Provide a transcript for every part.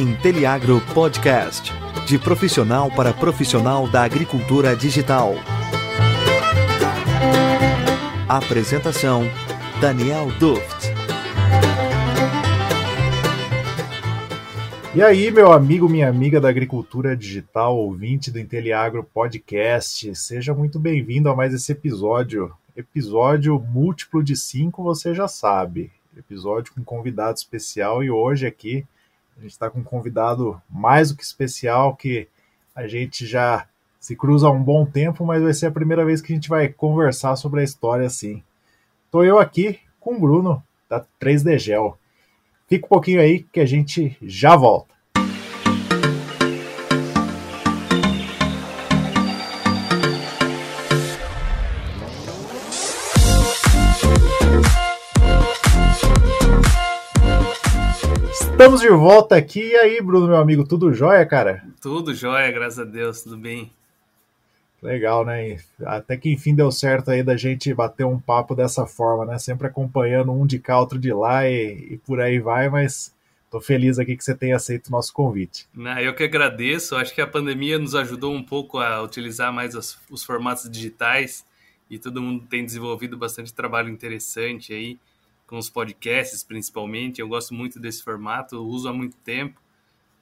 Inteliagro Podcast. De profissional para profissional da agricultura digital. Apresentação: Daniel Duft. E aí, meu amigo, minha amiga da agricultura digital, ouvinte do Inteliagro Podcast, seja muito bem-vindo a mais esse episódio. Episódio múltiplo de cinco, você já sabe. Episódio com convidado especial e hoje aqui a gente está com um convidado mais do que especial, que a gente já se cruza há um bom tempo, mas vai ser a primeira vez que a gente vai conversar sobre a história assim. Estou eu aqui com o Bruno, da 3D Gel. Fica um pouquinho aí que a gente já volta. Estamos de volta aqui. E aí, Bruno, meu amigo, tudo jóia, cara? Tudo jóia, graças a Deus, tudo bem. Legal, né? Até que enfim deu certo aí da gente bater um papo dessa forma, né? Sempre acompanhando um de cá, outro de lá e, e por aí vai, mas tô feliz aqui que você tenha aceito o nosso convite. Não, eu que agradeço. Acho que a pandemia nos ajudou um pouco a utilizar mais os, os formatos digitais e todo mundo tem desenvolvido bastante trabalho interessante aí com os podcasts principalmente. Eu gosto muito desse formato, uso há muito tempo,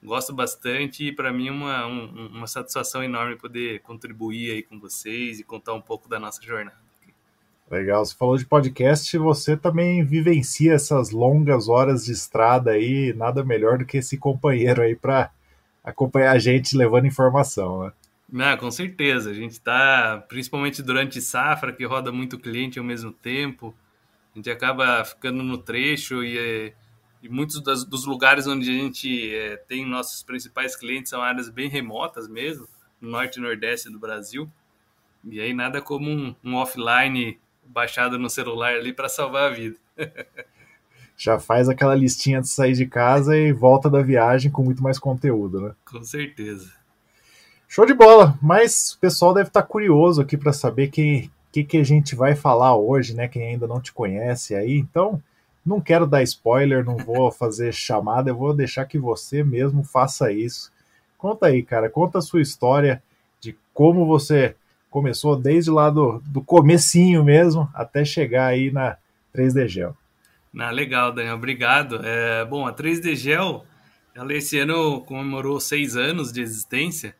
gosto bastante e para mim é uma, um, uma satisfação enorme poder contribuir aí com vocês e contar um pouco da nossa jornada. Legal, você falou de podcast, você também vivencia essas longas horas de estrada aí, nada melhor do que esse companheiro aí para acompanhar a gente levando informação, né? Com certeza. A gente está, principalmente durante safra, que roda muito cliente ao mesmo tempo, a gente acaba ficando no trecho e, e muitos das, dos lugares onde a gente é, tem nossos principais clientes são áreas bem remotas mesmo, no norte e nordeste do Brasil. E aí nada como um, um offline baixado no celular ali para salvar a vida. Já faz aquela listinha de sair de casa e volta da viagem com muito mais conteúdo, né? Com certeza. Show de bola, mas o pessoal deve estar curioso aqui para saber quem, que, que a gente vai falar hoje, né? Quem ainda não te conhece aí. Então, não quero dar spoiler, não vou fazer chamada, eu vou deixar que você mesmo faça isso. Conta aí, cara, conta a sua história de como você começou desde lá do, do comecinho mesmo até chegar aí na 3D Gel. Ah, legal, Daniel, obrigado. É, bom, a 3D Gel, ela esse ano comemorou seis anos de existência.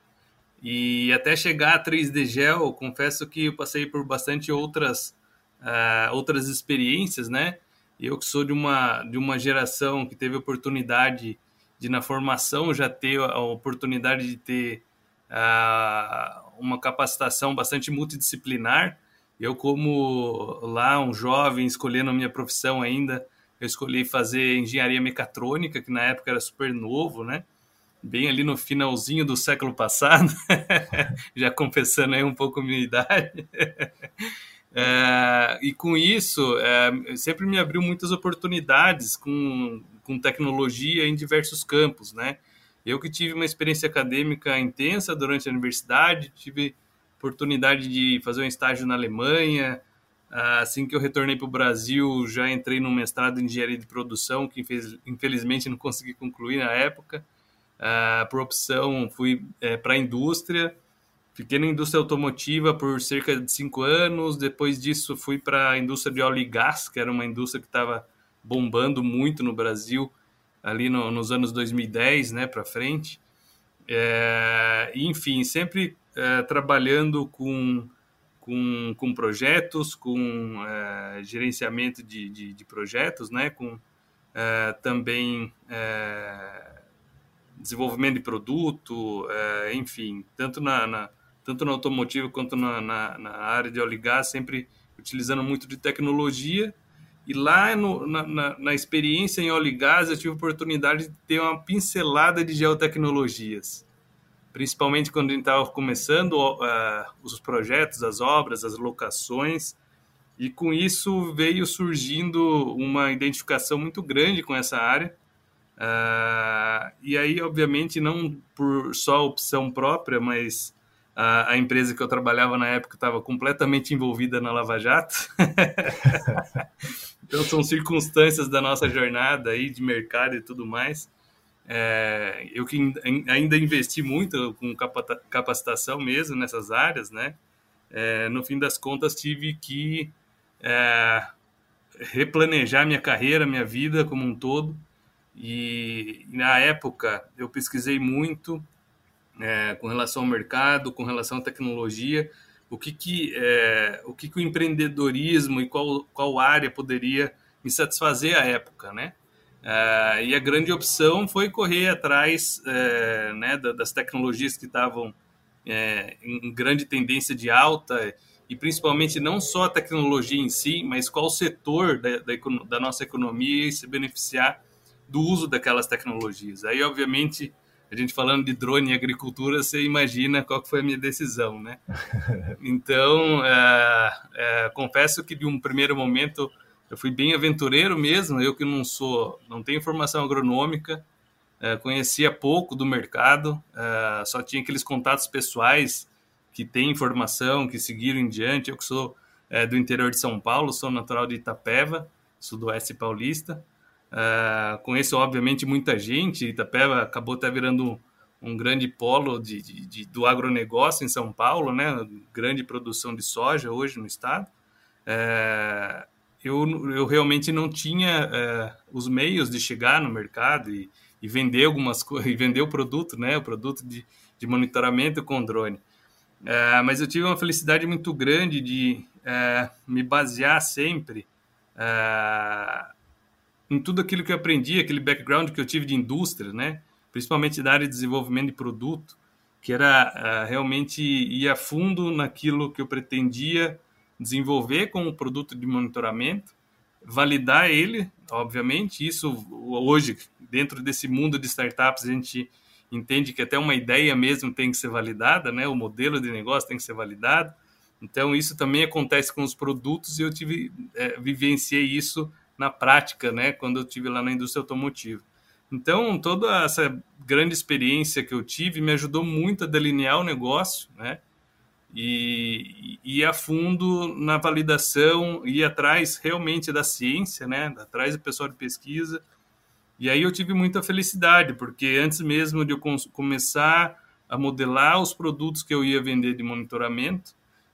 E até chegar a 3D Gel, confesso que eu passei por bastante outras, uh, outras experiências, né? Eu que sou de uma, de uma geração que teve oportunidade de, na formação, já ter a oportunidade de ter uh, uma capacitação bastante multidisciplinar. Eu, como lá um jovem, escolhendo a minha profissão ainda, eu escolhi fazer engenharia mecatrônica, que na época era super novo, né? Bem ali no finalzinho do século passado, já confessando aí um pouco a minha idade. É, e com isso, é, sempre me abriu muitas oportunidades com, com tecnologia em diversos campos, né? Eu que tive uma experiência acadêmica intensa durante a universidade, tive oportunidade de fazer um estágio na Alemanha. Assim que eu retornei para o Brasil, já entrei no mestrado em engenharia de produção, que infelizmente não consegui concluir na época. Uh, por opção, fui é, para a indústria, fiquei na indústria automotiva por cerca de cinco anos. Depois disso, fui para a indústria de óleo e gás, que era uma indústria que estava bombando muito no Brasil, ali no, nos anos 2010 né, para frente. É, enfim, sempre é, trabalhando com, com, com, projetos, com é, gerenciamento de, de, de, projetos, né, com também desenvolvimento de produto, é, enfim, tanto na, na, tanto no automotivo quanto na, na, na, área de óleo e gás, sempre utilizando muito de tecnologia. E lá no, na, na, experiência em óleo e gás, eu tive a oportunidade de ter uma pincelada de geotecnologias, principalmente quando a gente estava começando uh, os projetos, as obras, as locações. E com isso veio surgindo uma identificação muito grande com essa área Uh, e aí, obviamente, não por só opção própria, mas a, a empresa que eu trabalhava na época estava completamente envolvida na Lava Jato. então, são circunstâncias da nossa jornada aí de mercado e tudo mais. É, eu que ainda investi muito com capacitação mesmo nessas áreas, né? É, no fim das contas, tive que é, replanejar minha carreira, minha vida como um todo. E na época eu pesquisei muito é, com relação ao mercado, com relação à tecnologia, o que que, é, o, que, que o empreendedorismo e qual, qual área poderia me satisfazer à época, né? Uh, e a grande opção foi correr atrás uh, né, das tecnologias que estavam uh, em grande tendência de alta, e principalmente não só a tecnologia em si, mas qual setor da, da, da nossa economia ia se beneficiar do uso daquelas tecnologias. Aí, obviamente, a gente falando de drone e agricultura, você imagina qual foi a minha decisão, né? Então, confesso que de um primeiro momento eu fui bem aventureiro mesmo, eu que não sou, não tenho formação agronômica, é, conhecia pouco do mercado, é, só tinha aqueles contatos pessoais que têm informação, que seguiram em diante. Eu que sou é, do interior de São Paulo, sou natural de Itapeva, sudoeste paulista. É, conheço, obviamente, muita gente. Itapeva acabou até virando um, grande polo de, de, de, do agronegócio em São Paulo, né? Grande produção de soja hoje no estado. É, eu, eu realmente não tinha é, os meios de chegar no mercado e, e vender algumas coisas, e vender o produto, né? O produto de, de monitoramento com drone. É, mas eu tive uma felicidade muito grande de é, me basear sempre é, em tudo aquilo que eu aprendi, aquele background que eu tive de indústria, né? Principalmente da área de desenvolvimento de produto, que era é, realmente ir a fundo naquilo que eu pretendia desenvolver com o produto de monitoramento, validar ele, obviamente. Isso hoje, dentro desse mundo de startups, a gente entende que até uma ideia mesmo tem que ser validada, né? O modelo de negócio tem que ser validado. Então isso também acontece com os produtos e eu tive é, vivenciei isso na prática, né? Quando eu tive lá na indústria automotiva. Então toda essa grande experiência que eu tive me ajudou muito a delinear o negócio, né? e, ir a fundo na validação, ir atrás realmente da ciência, né? atrás do pessoal de pesquisa. E aí eu tive muita felicidade, porque antes mesmo de eu começar a modelar os produtos que eu ia vender de monitoramento,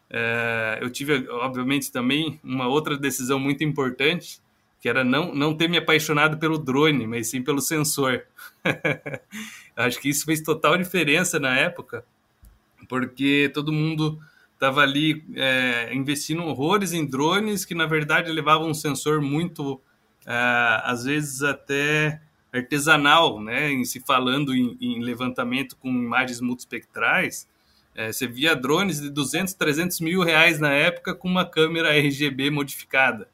é, eu tive, obviamente, também uma outra decisão muito importante, que era não, não ter me apaixonado pelo drone, mas sim pelo sensor. Acho que isso fez total diferença na época, porque todo mundo estava ali é, investindo horrores em drones que na verdade levavam um sensor muito é, às vezes até artesanal, né? Em se falando em, em levantamento com imagens multispectrais, é, você via drones de 200, 300 mil reais na época com uma câmera RGB modificada,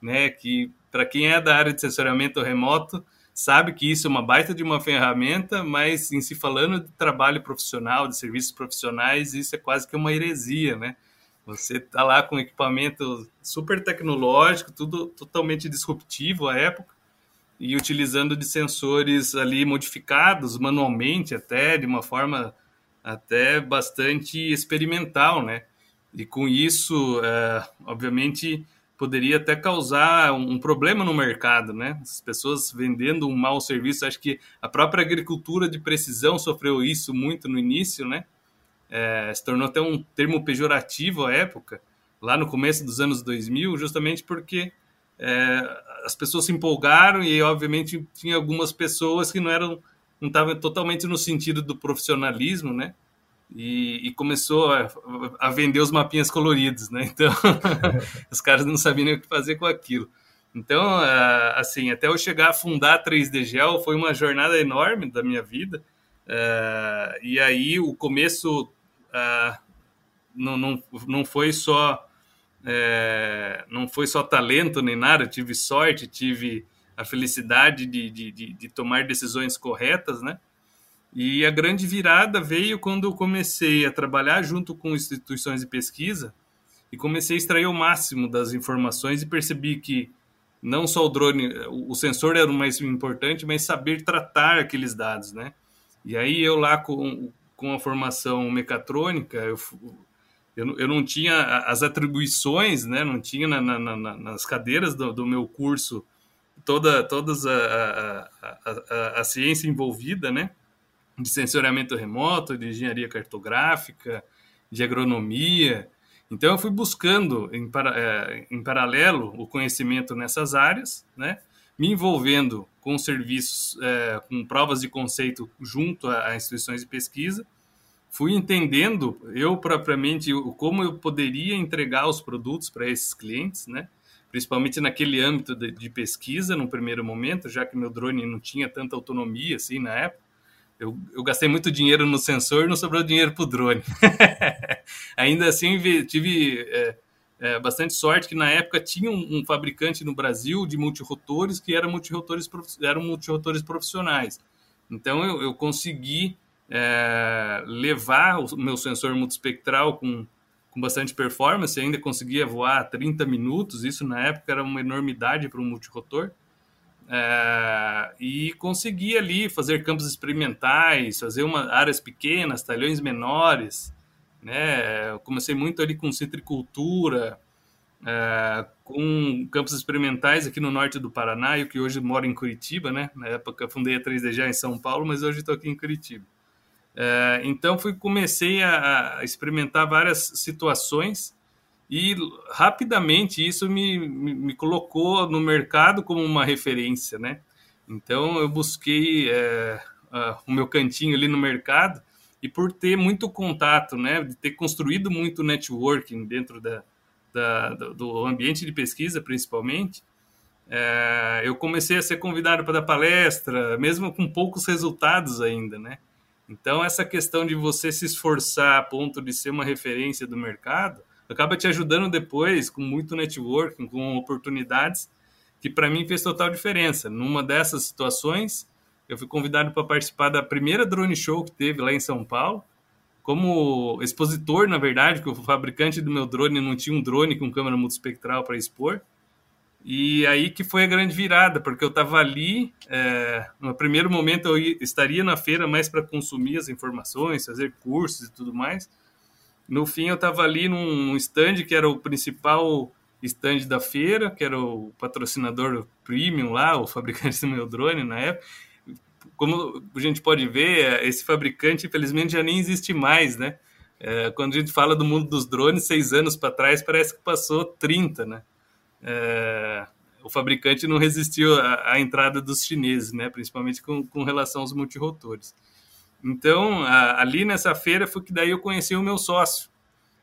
né? Que para quem é da área de sensoriamento remoto sabe que isso é uma baita de uma ferramenta, mas em se falando de trabalho profissional, de serviços profissionais, isso é quase que uma heresia, né? Você tá lá com equipamento super tecnológico, tudo totalmente disruptivo à época, e utilizando de sensores ali modificados manualmente até, de uma forma até bastante experimental, né? E com isso, é, obviamente, poderia até causar um problema no mercado, né? As pessoas vendendo um mau serviço. Acho que a própria agricultura de precisão sofreu isso muito no início, né? É, se tornou até um termo pejorativo à época, lá no começo dos anos 2000, justamente porque é, as pessoas se empolgaram e, obviamente, tinha algumas pessoas que não eram não estavam totalmente no sentido do profissionalismo, né? E, e começou a, a, vender os mapinhas coloridos, né? Então, os caras não sabiam nem o que fazer com aquilo. Então, assim, até eu chegar a fundar a 3D Gel foi uma jornada enorme da minha vida. e aí, o começo não, não, não foi só é, não foi só talento nem nada, tive sorte, tive a felicidade de, de, de, de tomar decisões corretas, né? E a grande virada veio quando eu comecei a trabalhar junto com instituições de pesquisa e comecei a extrair o máximo das informações e percebi que não só o drone, o sensor era o mais importante, mas saber tratar aqueles dados, né? E aí eu lá com, com a formação mecatrônica, eu, eu, eu não tinha as atribuições, né? Não tinha na, na, na, nas cadeiras do, do meu curso toda todas a, a, a, a, ciência envolvida, né? De sensoriamento remoto, de engenharia cartográfica, de agronomia. Então eu fui buscando em, para, é, em paralelo o conhecimento nessas áreas, né? Me envolvendo com serviços, é, com provas de conceito junto a, a instituições de pesquisa fui entendendo eu propriamente como eu poderia entregar os produtos para esses clientes, né? Principalmente naquele âmbito de, de, pesquisa, no primeiro momento, já que meu drone não tinha tanta autonomia assim na época. Eu, eu gastei muito dinheiro no sensor, não sobrou dinheiro para o drone. Ainda assim, tive é, é, bastante sorte que na época tinha um, um, fabricante no Brasil de multirotores que eram multirotores, eram multirotores profissionais. Então eu, eu consegui é, levar o meu sensor multispectral com, com bastante performance, ainda conseguia voar 30 minutos, isso na época era uma enormidade para um multirotor, é, e conseguia ali fazer campos experimentais, fazer uma, áreas pequenas, talhões menores, né? Eu comecei muito ali com citricultura, é, com campos experimentais aqui no norte do Paraná, eu que hoje moro em Curitiba, né? Na época fundei a 3D já em São Paulo, mas hoje estou aqui em Curitiba. É, então fui comecei a, a, experimentar várias situações e rapidamente isso me, me, me, colocou no mercado como uma referência, né? Então eu busquei é, o meu cantinho ali no mercado e por ter muito contato, né, de ter construído muito networking dentro da, da do ambiente de pesquisa, principalmente, é, eu comecei a ser convidado para dar palestra, mesmo com poucos resultados ainda, né? Então, essa questão de você se esforçar a ponto de ser uma referência do mercado acaba te ajudando depois com muito networking, com oportunidades, que para mim fez total diferença. Numa dessas situações, eu fui convidado para participar da primeira drone show que teve lá em São Paulo, como expositor, na verdade, que o fabricante do meu drone não tinha um drone com câmera multispectral para expor. E aí que foi a grande virada, porque eu estava ali, é, no primeiro momento eu estaria na feira mais para consumir as informações, fazer cursos e tudo mais. No fim eu estava ali num stand que era o principal stand da feira, que era o patrocinador premium lá, o fabricante do meu drone na época. Como a gente pode ver, esse fabricante infelizmente já nem existe mais, né? É, quando a gente fala do mundo dos drones, seis anos para trás, parece que passou 30, né? é, o fabricante não resistiu à, à, entrada dos chineses, né? principalmente com, com relação aos multirotores. Então, a, ali nessa feira foi que daí eu conheci o meu sócio.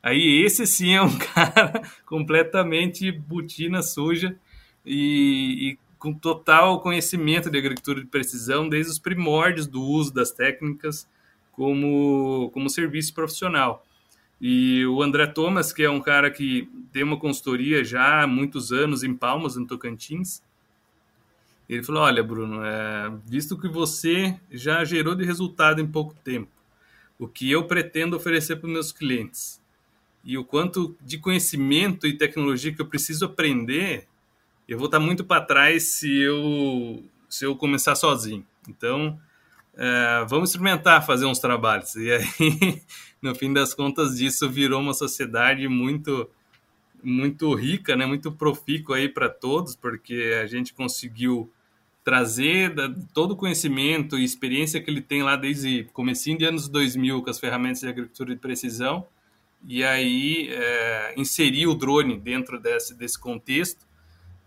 Aí esse sim é um cara completamente botina suja e, e, com total conhecimento de agricultura de precisão desde os primórdios do uso das técnicas como, como serviço profissional. E o André Thomas, que é um cara que tem uma consultoria já há muitos anos em Palmas, no Tocantins, ele falou: Olha, Bruno, é, visto que você já gerou de resultado em pouco tempo, o que eu pretendo oferecer para os meus clientes e o quanto de conhecimento e tecnologia que eu preciso aprender, eu vou estar muito para trás se eu, se eu começar sozinho. Então, é, vamos experimentar fazer uns trabalhos. E aí, no fim das contas, disso virou uma sociedade muito muito rica, né, muito profícua aí para todos, porque a gente conseguiu trazer todo o conhecimento e experiência que ele tem lá desde comecinho de anos 2000 com as ferramentas de agricultura de precisão e aí é, inserir o drone dentro desse, desse contexto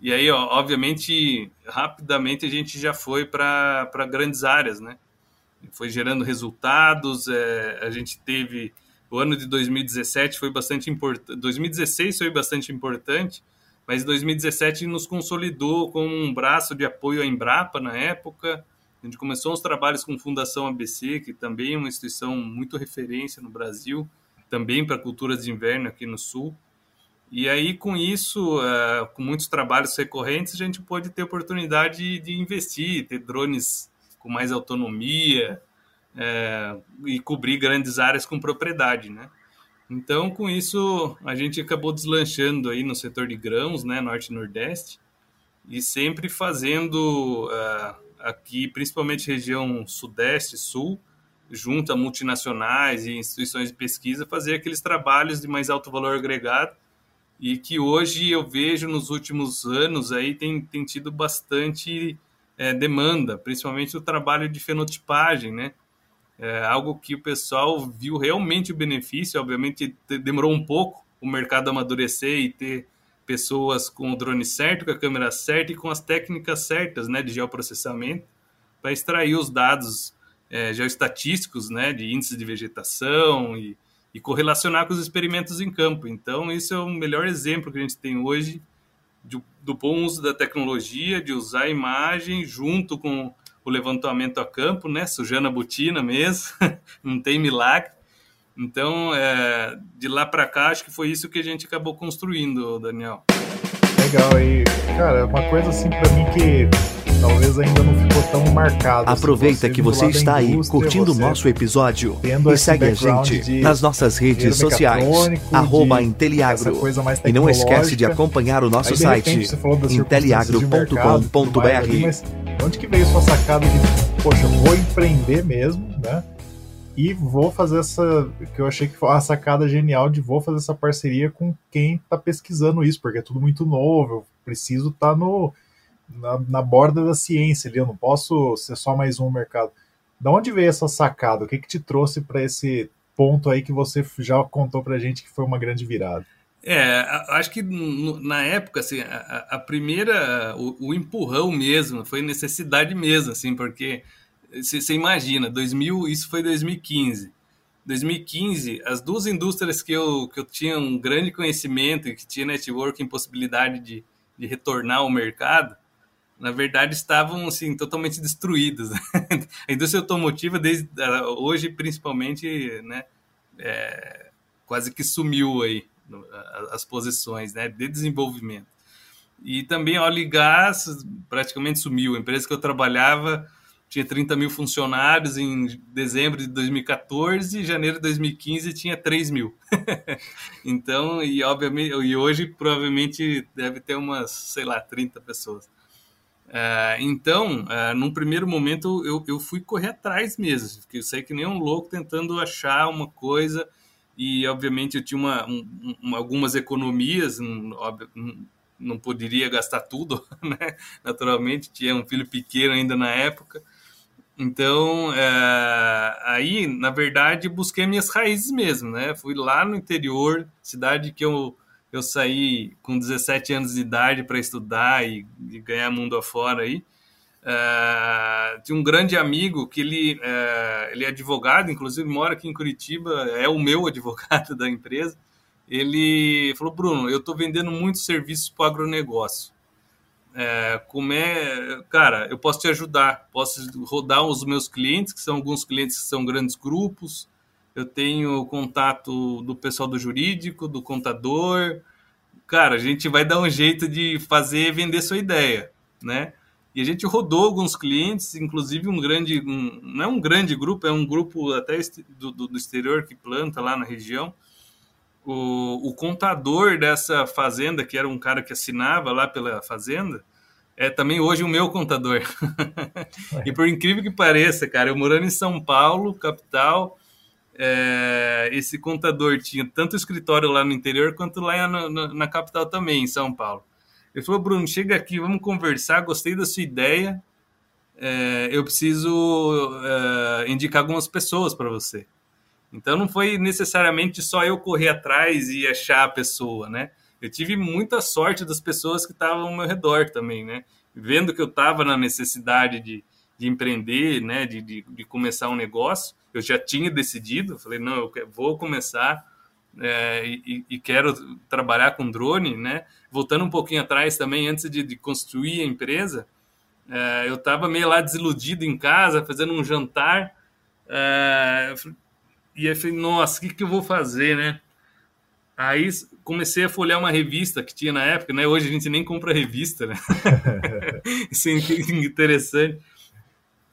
e aí ó, obviamente rapidamente a gente já foi para grandes áreas né foi gerando resultados. É, a gente teve o ano de 2017 foi bastante importante, 2016 foi bastante importante, mas 2017 nos consolidou como um braço de apoio à Embrapa na época. A gente começou os trabalhos com a Fundação ABC, que também é uma instituição muito referência no Brasil, também para culturas de inverno aqui no Sul. E aí, com isso, uh, com muitos trabalhos recorrentes, a gente pôde ter oportunidade de investir, ter drones com mais autonomia é, e cobrir grandes áreas com propriedade, né? Então, com isso, a gente acabou deslanchando aí no setor de grãos, né, norte e nordeste, e sempre fazendo uh, aqui, principalmente região sudeste, sul, junto a multinacionais e instituições de pesquisa, fazer aqueles trabalhos de mais alto valor agregado e que hoje eu vejo nos últimos anos aí tem, tem tido bastante é, demanda, principalmente o trabalho de fenotipagem, né? É algo que o pessoal viu realmente o benefício, obviamente demorou um pouco o mercado amadurecer e ter pessoas com o drone certo, com a câmera certa e com as técnicas certas, né, de geoprocessamento para extrair os dados é, geoestatísticos, né, de índices de vegetação e, e correlacionar com os experimentos em campo. Então, isso é o melhor exemplo que a gente tem hoje de, do bom uso da tecnologia, de usar a imagem junto com o levantamento a campo, né, sujando a botina mesmo, não tem milagre. Então, é, de lá para cá, acho que foi isso que a gente acabou construindo, Daniel. Legal, e cara, uma coisa assim para mim que talvez ainda não ficou tão marcado. Assim, Aproveita que você está aí curtindo o nosso episódio e segue a gente nas nossas redes sociais, arroba Inteliagro. E não esquece de acompanhar o nosso site, inteliagro.com.br. Onde que veio sua sacada de, poxa, vou empreender mesmo, né? E vou fazer essa. que eu achei que foi uma sacada genial de vou fazer essa parceria com quem está pesquisando isso, porque é tudo muito novo, eu preciso estar tá no na, na, borda da ciência ali, eu não posso ser só mais um mercado. Da onde veio essa sacada? O que, que te trouxe para esse ponto aí que você já contou para gente que foi uma grande virada? É, acho que na época, assim, a, a primeira, o, o, empurrão mesmo, foi necessidade mesmo, assim, porque você imagina, 2000, isso foi 2015. 2015, as duas indústrias que eu, que eu tinha um grande conhecimento e que tinha networking, possibilidade de, de retornar ao mercado, na verdade, estavam assim, totalmente destruídas. a indústria automotiva, desde hoje, principalmente, né, é, quase que sumiu aí as posições né, de desenvolvimento. E também óleo e gás praticamente sumiu. A empresa que eu trabalhava tinha 30 mil funcionários em dezembro de 2014 e janeiro de 2015 tinha 3 mil. então, e obviamente, e hoje provavelmente deve ter umas, sei lá, 30 pessoas. Uh, então, uh, num primeiro momento, eu, eu fui correr atrás mesmo, porque eu saí que nem um louco tentando achar uma coisa, e obviamente eu tinha uma, um, um, algumas economias, um, não poderia gastar tudo, né? naturalmente, tinha um filho pequeno ainda na época. Então, uh, aí, na verdade, busquei minhas raízes mesmo, né? Fui lá no interior, cidade que eu eu saí com 17 anos de idade para estudar e, e, ganhar mundo afora aí. Uh, tinha um grande amigo que ele, uh, ele é advogado, inclusive mora aqui em Curitiba, é o meu advogado da empresa. Ele falou: Bruno, eu estou vendendo muitos serviços para o agronegócio. É, como é, cara, eu posso te ajudar, posso rodar os meus clientes, que são alguns clientes que são grandes grupos, eu tenho contato do pessoal do jurídico, do contador. Cara, a gente vai dar um jeito de fazer vender sua ideia, né? E a gente rodou alguns clientes, inclusive um grande, um, não é um grande grupo, é um grupo até do, do exterior que planta lá na região. O, o, contador dessa fazenda, que era um cara que assinava lá pela fazenda, é também hoje o meu contador. e por incrível que pareça, cara, eu morando em São Paulo, capital, é, esse contador tinha tanto escritório lá no interior quanto lá na, na, na, capital também, em São Paulo. Ele falou, Bruno, chega aqui, vamos conversar, gostei da sua ideia, é, eu preciso é, indicar algumas pessoas para você. Então não foi necessariamente só eu correr atrás e achar a pessoa, né? Eu tive muita sorte das pessoas que estavam ao meu redor também, né? Vendo que eu estava na necessidade de, de empreender, né? De, de, de começar um negócio, eu já tinha decidido, falei, não, eu vou começar é, e, e, quero trabalhar com drone, né? Voltando um pouquinho atrás também, antes de, de construir a empresa, é, eu estava meio lá desiludido em casa, fazendo um jantar, é, e aí falei, nossa, o que, que eu vou fazer, né? Aí comecei a folhear uma revista que tinha na época, né? Hoje a gente nem compra revista, né? Isso é interessante.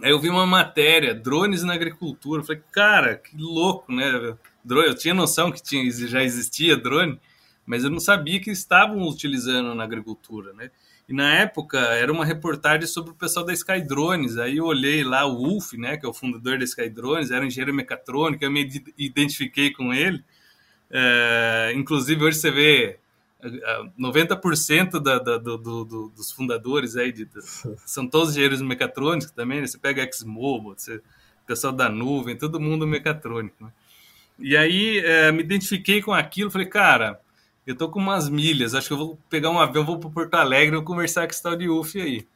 Aí eu vi uma matéria, drones na agricultura. Eu falei, cara, que louco, né? Drone, eu tinha noção que tinha, já existia drone, mas eu não sabia que estavam utilizando na agricultura, né? E na época era uma reportagem sobre o pessoal da Sky Drones. Aí eu olhei lá o Wolf, né, que é o fundador da Sky Drones, era um engenheiro mecatrônico, eu me identifiquei com ele. É, inclusive hoje você vê 90% da, da, do, do, dos fundadores aí de, são todos engenheiros mecatrônicos também, né? Você pega Exmobo, você, pessoal da nuvem, todo mundo mecatrônico, né? E aí é, me identifiquei com aquilo, falei, cara, eu tô com umas milhas, acho que eu vou pegar um avião, vou para Porto Alegre, vou conversar com esse tal de UF aí.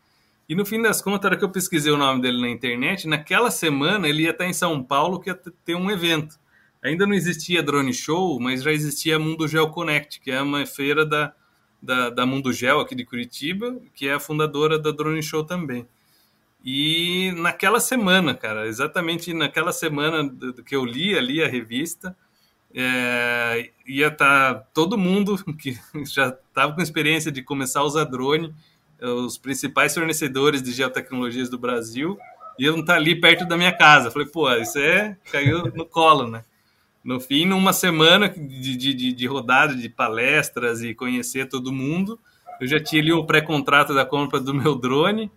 E no fim das contas, era que eu pesquisei o nome dele na internet, naquela semana ele ia estar em São Paulo, que ia ter um evento. Ainda não existia Drone Show, mas já existia Mundo Gel Connect, que é uma feira da, da, da Mundo Gel aqui de Curitiba, que é a fundadora da Drone Show também. E naquela semana, cara, exatamente naquela semana que eu li ali a revista, é, ia estar tá todo mundo que já estava com experiência de começar a usar drone, os principais fornecedores de geotecnologias do Brasil, iam estar tá ali perto da minha casa. Falei, pô, isso é. caiu no colo, né? No fim, numa semana de, de, de rodada de palestras e conhecer todo mundo, eu já tinha ali o pré-contrato da compra do meu drone,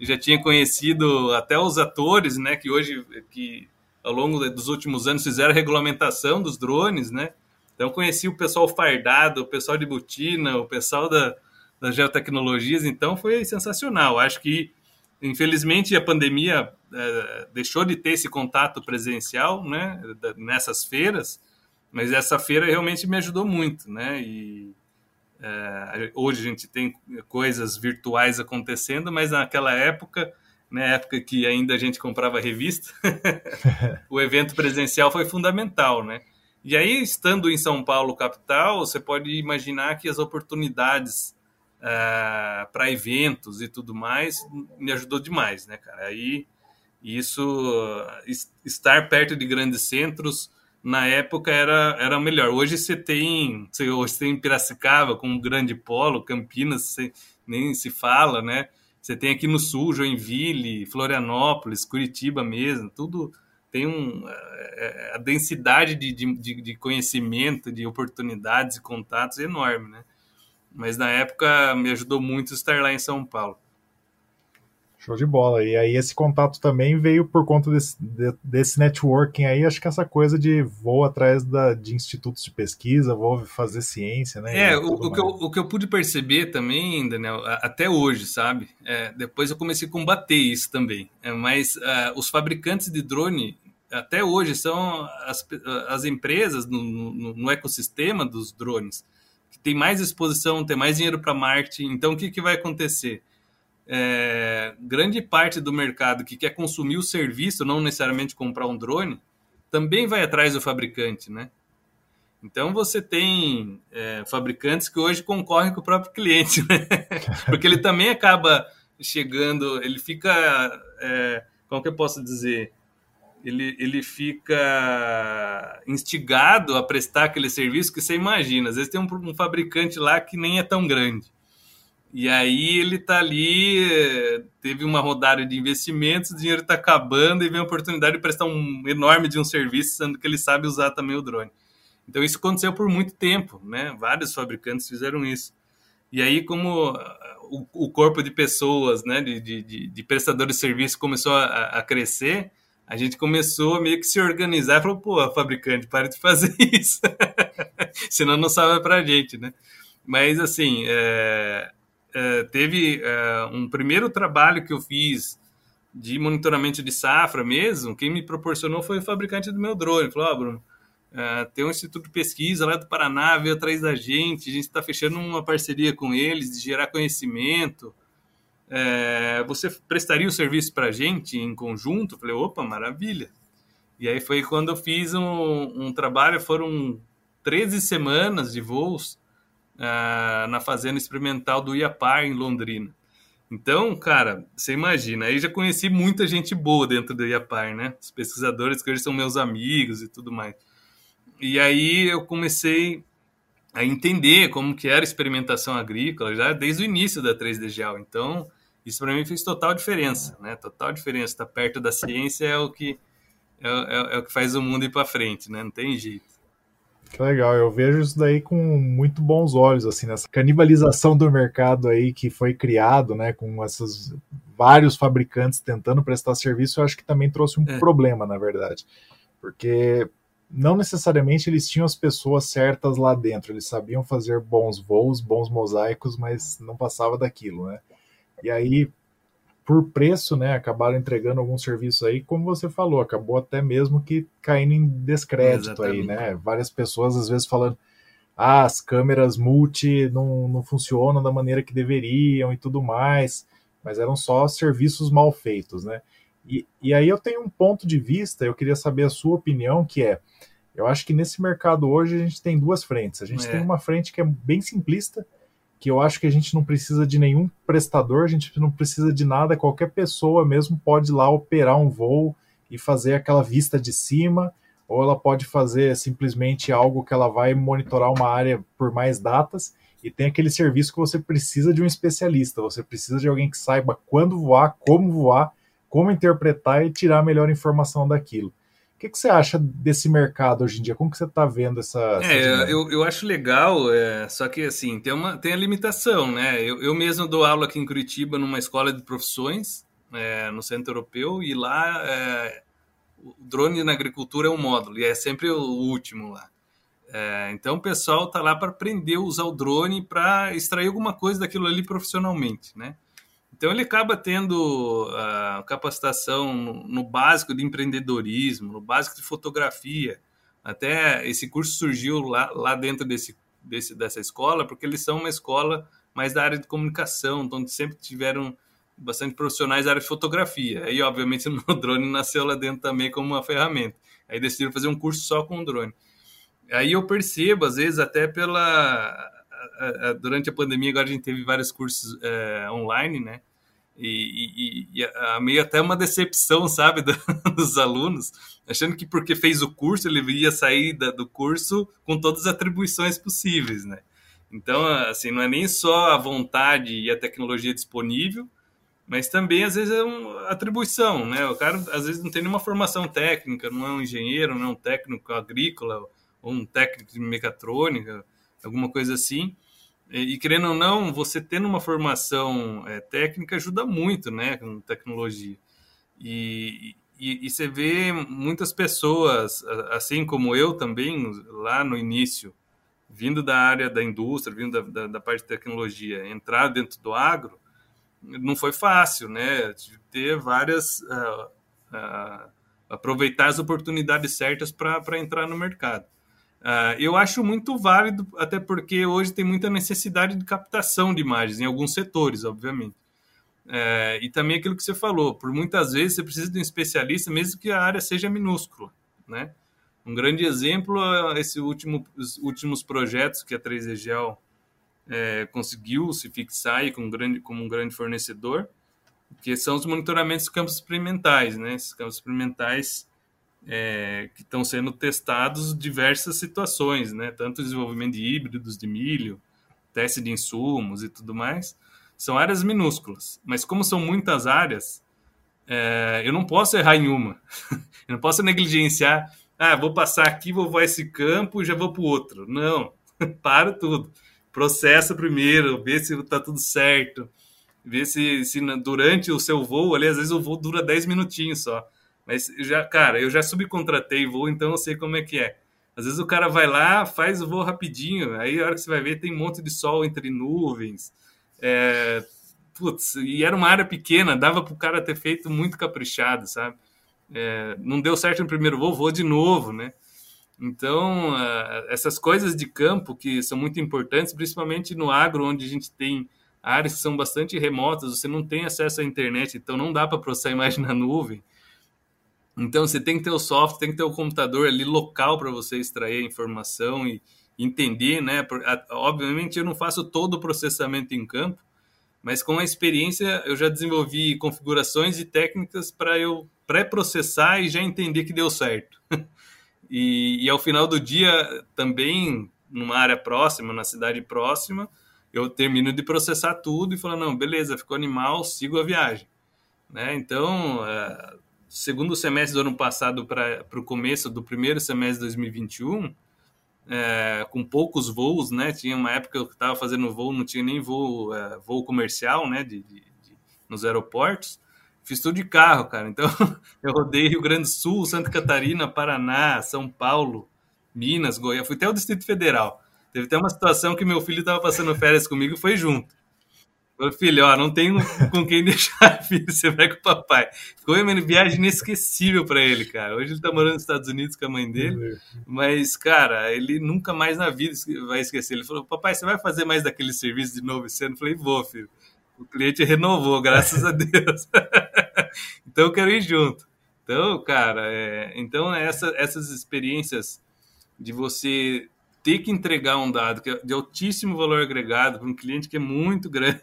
já tinha conhecido até os atores, né, que hoje, que ao longo dos últimos anos fizeram a regulamentação dos drones, né? Então conheci o pessoal fardado, o pessoal de botina, o pessoal da, das geotecnologias, então foi sensacional. Acho que, infelizmente, a pandemia é, deixou de ter esse contato presencial, né, nessas feiras, mas essa feira realmente me ajudou muito, né, e é, hoje a gente tem coisas virtuais acontecendo, mas naquela época, na né, época que ainda a gente comprava revista, o evento presencial foi fundamental, né, e aí, estando em São Paulo, capital, você pode imaginar que as oportunidades Uh, para eventos e tudo mais, me ajudou demais, né, cara? Aí isso, estar perto de grandes centros, na época era, era melhor. Hoje você tem, você, hoje você tem Piracicaba com um grande polo, Campinas você, nem se fala, né? Você tem aqui no sul, Joinville, Florianópolis, Curitiba mesmo, tudo tem um, é, é, a densidade de, de, de conhecimento, de oportunidades e contatos é enorme, né? Mas na época me ajudou muito estar lá em São Paulo. Show de bola. E aí esse contato também veio por conta desse, desse networking aí, acho que essa coisa de vou atrás da, de institutos de pesquisa, vou fazer ciência, né? É, o, o, que eu, o que eu pude perceber também, Daniel, até hoje, sabe? É, depois eu comecei a combater isso também. É, mas uh, os fabricantes de drone, até hoje, são as, as empresas no, no, no ecossistema dos drones que tem mais exposição, tem mais dinheiro para marketing. Então, o que, que vai acontecer? É, grande parte do mercado que quer consumir o serviço, não necessariamente comprar um drone, também vai atrás do fabricante, né? Então você tem é, fabricantes que hoje concorrem com o próprio cliente, né? Porque ele também acaba chegando, ele fica, é, como que eu posso dizer? Ele, ele fica instigado a prestar aquele serviço que você imagina. Às vezes tem um, um fabricante lá que nem é tão grande. E aí ele está ali, teve uma rodada de investimentos, o dinheiro está acabando e vem a oportunidade de prestar um enorme de um serviço, sendo que ele sabe usar também o drone. Então isso aconteceu por muito tempo, né? Vários fabricantes fizeram isso. E aí, como o, o corpo de pessoas, né, de, de, de prestadores de serviço começou a, a, crescer, a gente começou a meio que se organizar e falou, pô, fabricante, para de fazer isso. Senão não sabe para a gente, né? Mas, assim, é, é, teve é, um primeiro trabalho que eu fiz de monitoramento de safra mesmo, quem me proporcionou foi o fabricante do meu drone. Falou, ó, oh, Bruno, é, tem um instituto de pesquisa lá do Paraná, veio atrás da gente, a gente está fechando uma parceria com eles de gerar conhecimento. Você prestaria o serviço para a gente em conjunto? Eu falei, opa, maravilha. E aí foi quando eu fiz um, um trabalho, foram 13 semanas de voos, uh, na fazenda experimental do Iapar, em Londrina. Então, cara, você imagina, aí já conheci muita gente boa dentro do Iapar, né? Os pesquisadores que hoje são meus amigos e tudo mais. E aí eu comecei a entender como que era a experimentação agrícola já desde o início da 3D Gel. Então, isso para mim fez total diferença, né? Total diferença. Estar tá perto da ciência é o que é, é, é o que faz o mundo ir para frente, né? Não tem jeito. Que legal, eu vejo isso daí com muito bons olhos, assim, nessa canibalização do mercado aí que foi criado, né, com esses vários fabricantes tentando prestar serviço, eu acho que também trouxe um é. problema, na verdade. Porque não necessariamente eles tinham as pessoas certas lá dentro, eles sabiam fazer bons voos, bons mosaicos, mas não passava daquilo, né? E aí, por preço, né, acabaram entregando alguns serviços aí, como você falou, acabou até mesmo que caindo em descrédito Exatamente. aí, né? Várias pessoas às vezes falando, ah, as câmeras multi não, não funcionam da maneira que deveriam e tudo mais, mas eram só serviços mal feitos, né? E, e aí eu tenho um ponto de vista, eu queria saber a sua opinião, que é, eu acho que nesse mercado hoje a gente tem duas frentes. A gente é. tem uma frente que é bem simplista, que eu acho que a gente não precisa de nenhum prestador, a gente não precisa de nada, qualquer pessoa mesmo pode ir lá operar um voo e fazer aquela vista de cima, ou ela pode fazer simplesmente algo que ela vai monitorar uma área por mais datas, e tem aquele serviço que você precisa de um especialista, você precisa de alguém que saiba quando voar, como voar, como interpretar e tirar a melhor informação daquilo. O que, que você acha desse mercado hoje em dia? Como que você está vendo essa... É, eu, eu acho legal, é, só que assim, tem, uma, tem a limitação, né? Eu, eu mesmo dou aula aqui em Curitiba numa escola de profissões, é, no Centro Europeu, e lá é, o drone na agricultura é um módulo, e é sempre o último lá. É, então o pessoal está lá para aprender a usar o drone para extrair alguma coisa daquilo ali profissionalmente, né? Então ele acaba tendo uh, capacitação no, básico de empreendedorismo, no básico de fotografia. Até esse curso surgiu lá, lá dentro desse, desse, dessa escola, porque eles são uma escola mais da área de comunicação, então sempre tiveram bastante profissionais da área de fotografia. Aí, obviamente, o drone nasceu lá dentro também como uma ferramenta. Aí decidiram fazer um curso só com o drone. Aí eu percebo, às vezes, até pela. Durante a pandemia, agora a gente teve vários cursos é, online, né? E, e, e a, meio até uma decepção, sabe, do, dos alunos, achando que porque fez o curso ele ia sair da, do curso com todas as atribuições possíveis, né? Então, assim, não é nem só a vontade e a tecnologia disponível, mas também às vezes é uma atribuição, né? O cara às vezes não tem nenhuma formação técnica, não é um engenheiro, não é um técnico agrícola ou um técnico de mecatrônica, alguma coisa assim. E, querendo ou não, você tendo uma formação é, técnica ajuda muito, né, com tecnologia. E, e, e, você vê muitas pessoas, assim como eu também, lá no início, vindo da área da indústria, vindo da, da, da parte de tecnologia, entrar dentro do agro, não foi fácil, né? Tive ter várias. Uh, uh, aproveitar as oportunidades certas para entrar no mercado. Uh, eu acho muito válido, até porque hoje tem muita necessidade de captação de imagens, em alguns setores, obviamente. Uh, e também aquilo que você falou, por muitas vezes você precisa de um especialista, mesmo que a área seja minúscula. Né? Um grande exemplo é esse último, os últimos projetos que a 3EGEL é, conseguiu se fixar aí como, grande, como um grande fornecedor, que são os monitoramentos de campos experimentais. Né? Esses campos experimentais é, que estão sendo testados diversas situações, né? Tanto desenvolvimento de híbridos de milho, teste de insumos e tudo mais. São áreas minúsculas, mas como são muitas áreas, é, eu não posso errar em uma. eu não posso negligenciar. Ah, vou passar aqui, vou voar esse campo e já vou para o outro. Não, para tudo. Processa primeiro, vê se está tudo certo. Vê se, se durante o seu voo, ali, às vezes o voo dura 10 minutinhos só mas já, cara, eu já subcontratei voo, então eu sei como é que é. Às vezes o cara vai lá, faz o voo rapidinho, aí a hora que você vai ver tem um monte de sol entre nuvens. É, putz, e era uma área pequena, dava para o cara ter feito muito caprichado, sabe? É, não deu certo no primeiro voo, vou de novo, né? Então, essas coisas de campo que são muito importantes, principalmente no agro, onde a gente tem áreas que são bastante remotas, você não tem acesso à internet, então não dá para processar imagem na nuvem. Então você tem que ter o software, tem que ter o computador ali local para você extrair a informação e entender, né? Obviamente eu não faço todo o processamento em campo, mas com a experiência eu já desenvolvi configurações e técnicas para eu pré-processar e já entender que deu certo. e, e ao final do dia também numa área próxima, na cidade próxima, eu termino de processar tudo e falo, não, beleza, ficou animal, sigo a viagem. Né? Então, é, segundo semestre do ano passado para o começo do primeiro semestre de 2021, é, com poucos voos, né? Tinha uma época que eu estava fazendo voo, não tinha nem voo, é, voo comercial, né? De, de, de, nos aeroportos. fiz tudo de carro, cara. Então, eu rodei Rio Grande do Sul, Santa Catarina, Paraná, São Paulo, Minas, Goiás, fui até o Distrito Federal. Teve até uma situação que meu filho estava passando férias comigo e foi junto. Filho, ó, não tenho com quem deixar, filho, você vai com o papai. Ficou uma viagem inesquecível para ele, cara. Hoje ele tá morando nos Estados Unidos com a mãe dele, mas, cara, ele nunca mais na vida vai esquecer. Ele falou, papai, você vai fazer mais daquele serviço de novo esse ano? Eu falei, vou, filho. O cliente renovou, graças a Deus. então eu quero ir junto. Então, cara, é... então essa, essas experiências de você ter que entregar um dado que é de altíssimo valor agregado para um cliente que é muito grande.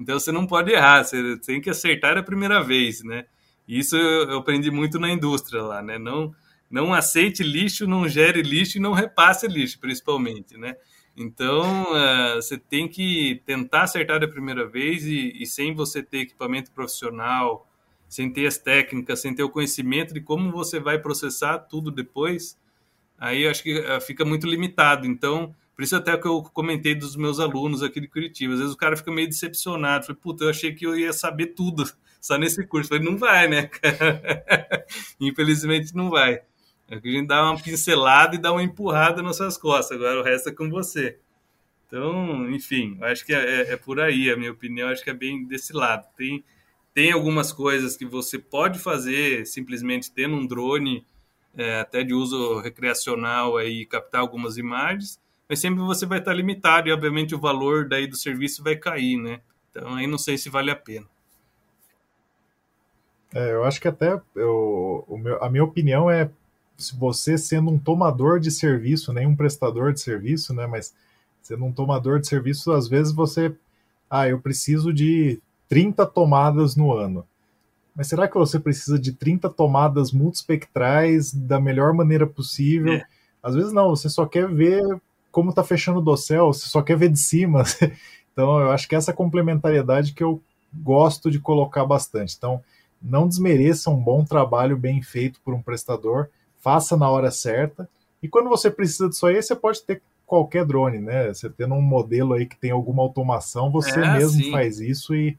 então você não pode errar, você tem que acertar a primeira vez, né? Isso eu aprendi muito na indústria lá, né? Não não aceite lixo, não gere lixo e não repasse lixo, principalmente, né? Então, uh, você tem que tentar acertar da primeira vez e, e, sem você ter equipamento profissional, sem ter as técnicas, sem ter o conhecimento de como você vai processar tudo depois, aí acho que eh, fica muito limitado. Então, por isso até que eu comentei dos meus alunos aqui de Curitiba. Às vezes o cara fica meio decepcionado. Falei, puta, eu achei que eu ia saber tudo só nesse curso. Falei, não vai, né, Infelizmente não vai. É que a gente dá uma pincelada e dá uma empurrada nas suas costas. Agora o resto é com você. Então, enfim, acho que é, é, é por aí. A minha opinião acho que é bem desse lado. Tem, tem algumas coisas que você pode fazer simplesmente tendo um drone é, até de uso recreacional aí captar algumas imagens, mas sempre você vai estar limitado e obviamente o valor daí do serviço vai cair, né? Então aí não sei se vale a pena. É, eu acho que até eu, meu, a minha opinião é se você sendo um tomador de serviço, nem um prestador de serviço, né? Mas sendo um tomador de serviço, às vezes você, ah, eu preciso de 30 tomadas no ano. Mas será que você precisa de 30 tomadas multispectrais da melhor maneira possível? É. Às vezes não, você só quer ver como está fechando o dossel, você só quer ver de cima. então, eu acho que essa complementariedade que eu gosto de colocar bastante. Então, não desmereça um bom trabalho bem feito por um prestador, faça na hora certa. E quando você precisa disso aí, você pode ter qualquer drone, né? Você tendo um modelo aí que tem alguma automação, você é, mesmo sim. faz isso e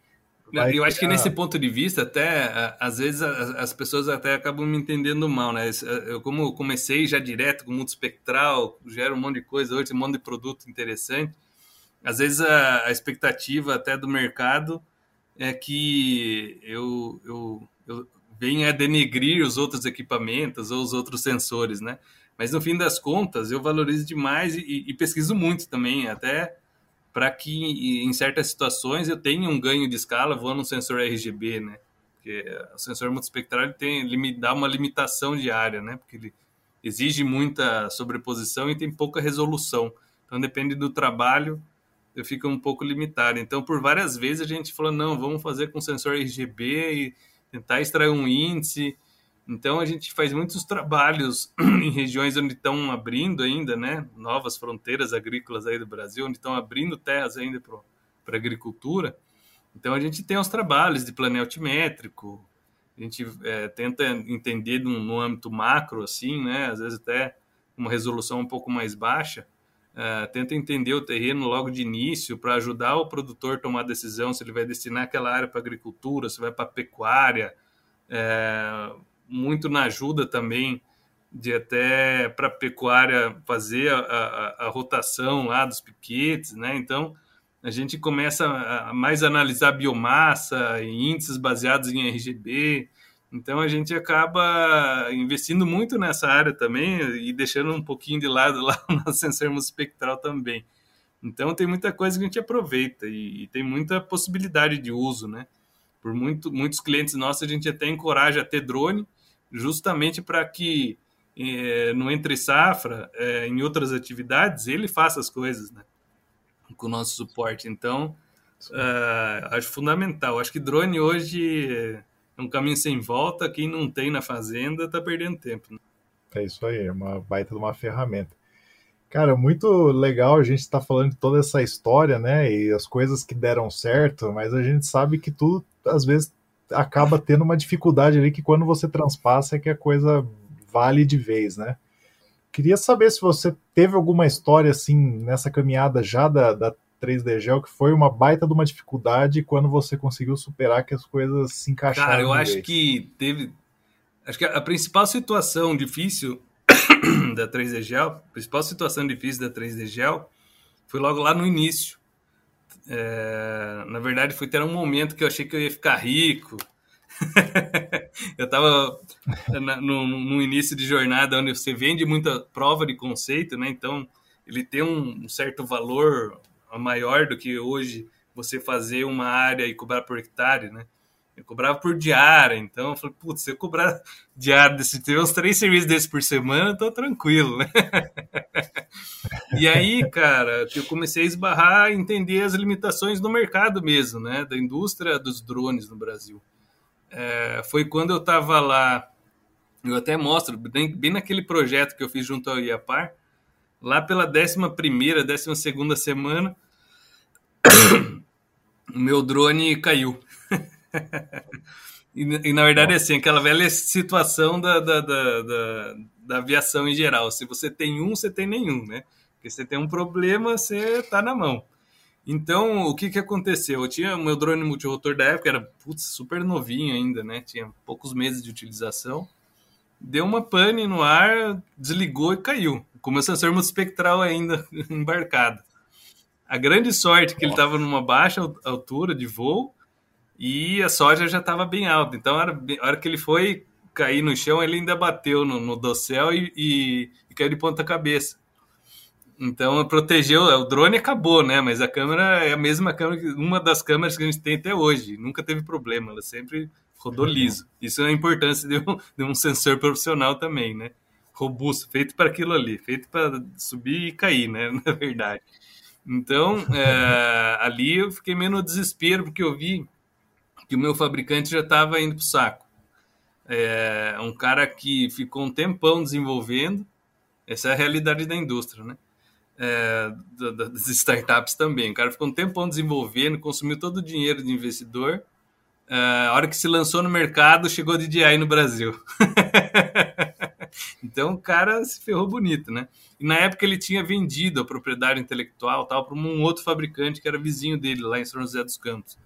Vai eu acho que nesse ponto de vista, até às vezes as pessoas até acabam me entendendo mal, né? Eu, como comecei já direto com o mundo espectral, gero um monte de coisa hoje, um monte de produto interessante. Às vezes a, a expectativa até do mercado é que eu, eu, eu venha a denegrir os outros equipamentos ou os outros sensores, né? Mas no fim das contas, eu valorizo demais e, e pesquiso muito também, até para que em certas situações eu tenha um ganho de escala voando um sensor RGB, né? Porque o sensor multispectral ele tem ele dá uma limitação de área, né? Porque ele exige muita sobreposição e tem pouca resolução. Então depende do trabalho, eu fico um pouco limitado. Então por várias vezes a gente falou não, vamos fazer com sensor RGB e tentar extrair um índice então a gente faz muitos trabalhos em regiões onde estão abrindo ainda, né, novas fronteiras agrícolas aí do Brasil, onde estão abrindo terras ainda para agricultura. Então a gente tem os trabalhos de planeio altimétrico, a gente é, tenta entender no, no, âmbito macro, assim, né, às vezes até uma resolução um pouco mais baixa, é, tenta entender o terreno logo de início para ajudar o produtor a tomar decisão se ele vai destinar aquela área para agricultura, se vai para pecuária, é, muito na ajuda também de até para pecuária fazer a, a, a, rotação lá dos piquetes, né? Então a gente começa a mais analisar biomassa e índices baseados em RGB. Então a gente acaba investindo muito nessa área também e deixando um pouquinho de lado lá no sensor espectral também. Então tem muita coisa que a gente aproveita e, e tem muita possibilidade de uso, né? Por muito, muitos clientes nossos a gente até encoraja a ter drone, justamente para que é, no entre safra, é, em outras atividades, ele faça as coisas, né? Com o nosso suporte. Então, uh, acho fundamental. Acho que drone hoje é um caminho sem volta. Quem não tem na fazenda está perdendo tempo. Né? É isso aí, é uma baita de uma ferramenta. Cara, muito legal a gente estar tá falando de toda essa história, né? E as coisas que deram certo, mas a gente sabe que tudo às vezes acaba tendo uma dificuldade ali que quando você transpassa é que a coisa vale de vez, né? Queria saber se você teve alguma história assim nessa caminhada já da, da 3D Gel, que foi uma baita de uma dificuldade quando você conseguiu superar que as coisas se encaixaram. Cara, eu acho vez. que teve. Acho que a principal situação difícil da 3D Gel, a principal situação difícil da 3D Gel foi logo lá no início. É, na verdade, foi ter um momento que eu achei que eu ia ficar rico. eu estava no, no, início de jornada onde você vende muita prova de conceito, né? Então, ele tem um, um certo valor maior do que hoje você fazer uma área e cobrar por hectare, né? Eu cobrava por diária, então eu falei, putz, se eu cobrar diária, se tiver uns três serviços desses por semana, tô tranquilo, né? e aí, cara, eu comecei a esbarrar a entender as limitações do mercado mesmo, né? Da indústria dos drones no Brasil. É, foi quando eu estava lá, eu até mostro, bem, bem, naquele projeto que eu fiz junto ao IAPAR, lá pela 11 primeira, 12 segunda semana, o meu drone caiu. E, e, na verdade, é assim, aquela velha situação da, da, da, da, da aviação em geral. Se você tem um, você tem nenhum, né? Porque você tem um problema, você tá na mão. Então, o que que aconteceu? Eu tinha o meu drone multirotor da época, era putz, super novinho ainda, né? Tinha poucos meses de utilização. Deu uma pane no ar, desligou e caiu. Com meu sensor multispectral ainda embarcado. A grande sorte é que ele estava numa baixa altura de voo e a soja já estava bem alta. Então, a hora, a hora, que ele foi cair no chão, ele ainda bateu no, no dossel e, e, e caiu de ponta cabeça. Então, protegeu, o drone acabou, né? Mas a câmera é a mesma câmera, uma das câmeras que a gente tem até hoje. Nunca teve problema, ela sempre rodou uhum. liso. Isso é a importância de um, de um sensor profissional também, né? Robusto, feito para aquilo ali, feito para subir e cair, né? Na verdade. Então, é, ali eu fiquei meio no desespero, porque eu vi que o meu fabricante já estava indo para o saco. É um cara que ficou um tempão desenvolvendo, essa é a realidade da indústria, né? É, das startups também. O cara ficou um tempão desenvolvendo, consumiu todo o dinheiro de investidor. É, a hora que se lançou no mercado, chegou de DJI no Brasil. então o cara se ferrou bonito, né? E na época ele tinha vendido a propriedade intelectual tal para um outro fabricante que era vizinho dele lá em São José dos Campos.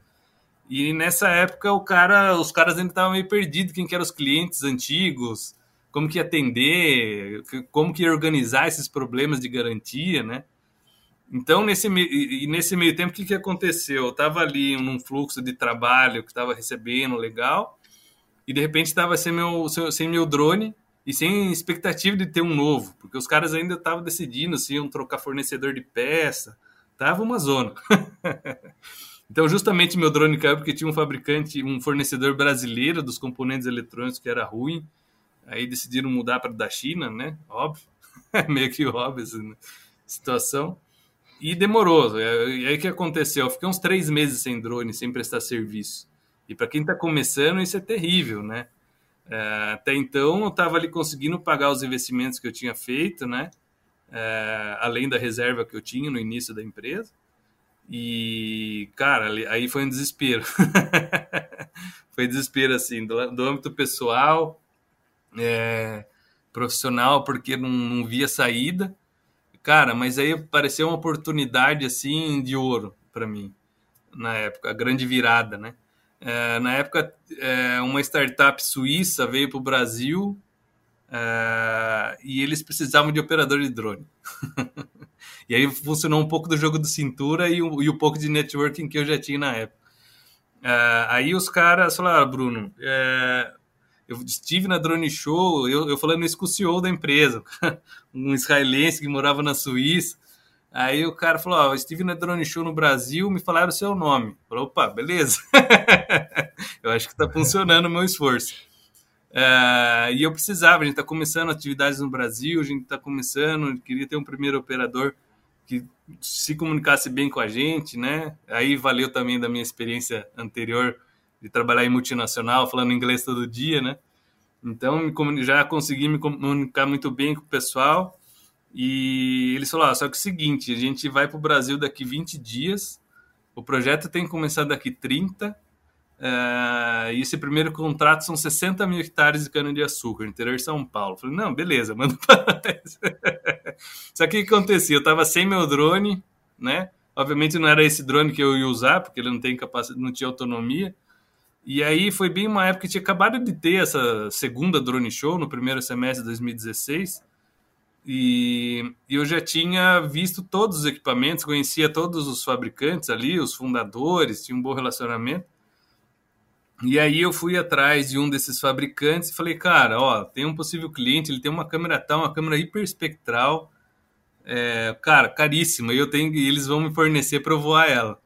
E nessa época o cara, os caras ainda estavam meio perdidos, quem que eram os clientes antigos, como que atender, como que organizar esses problemas de garantia, né? Então, nesse, e nesse meio tempo, o que, que aconteceu? Eu estava ali num fluxo de trabalho que estava recebendo legal, e de repente estava sem meu, sem meu drone e sem expectativa de ter um novo, porque os caras ainda estavam decidindo se iam trocar fornecedor de peça, tava uma zona. Então, justamente meu drone caiu porque tinha um fabricante, um fornecedor brasileiro dos componentes eletrônicos que era ruim. Aí decidiram mudar para da China, né? Óbvio. Meio que óbvio essa situação. E demorou. E aí o que aconteceu? Eu fiquei uns três meses sem drone, sem prestar serviço. E para quem está começando, isso é terrível, né? É, até então, eu estava ali conseguindo pagar os investimentos que eu tinha feito, né? É, além da reserva que eu tinha no início da empresa. E, cara, aí foi um desespero. foi desespero, assim, do, do âmbito pessoal, é, profissional, porque não, não via saída. Cara, mas aí apareceu uma oportunidade, assim, de ouro para mim, na época, a grande virada, né? É, na época, é, uma startup suíça veio para o Brasil é, e eles precisavam de operador de drone. E aí funcionou um pouco do jogo do cintura e, um, e pouco de networking que eu já tinha na época. Uh, aí os caras falaram, ah, Bruno, é, eu estive na Drone Show, eu, eu falando isso com o CEO da empresa, um israelense que morava na Suíça. Aí o cara falou: Ó, estive na Drone Show no Brasil, me falaram o seu nome. Falei, opa, beleza. eu acho que está funcionando o meu esforço. Uh, e eu precisava, a gente está começando atividades no Brasil, a gente está começando, queria ter um primeiro operador que se comunicasse bem com a gente, né? Aí valeu também da minha experiência anterior de trabalhar em multinacional, falando inglês todo dia, né? Então já consegui me comunicar muito bem com o pessoal e eles falaram: ah, só que é o seguinte, a gente vai para o Brasil daqui 20 dias, o projeto tem que começar daqui 30 Uh, e esse primeiro contrato são 60 mil hectares de cana-de-açúcar, interior de São Paulo. Falei, não, beleza, manda para Só que o que acontecia? Eu estava sem meu drone, né? Obviamente não era esse drone que eu ia usar, porque ele não tem capacidade, não tinha autonomia. E aí foi bem uma época que tinha acabado de ter essa segunda drone show no primeiro semestre de 2016. E, e eu já tinha visto todos os equipamentos, conhecia todos os fabricantes ali, os fundadores, tinha um bom relacionamento. E aí eu fui atrás de um desses fabricantes e falei, cara, ó, tem um possível cliente, ele tem uma câmera tal, uma câmera hiperespectral, é, cara, caríssima, e eu tenho, e eles vão me fornecer para eu voar ela.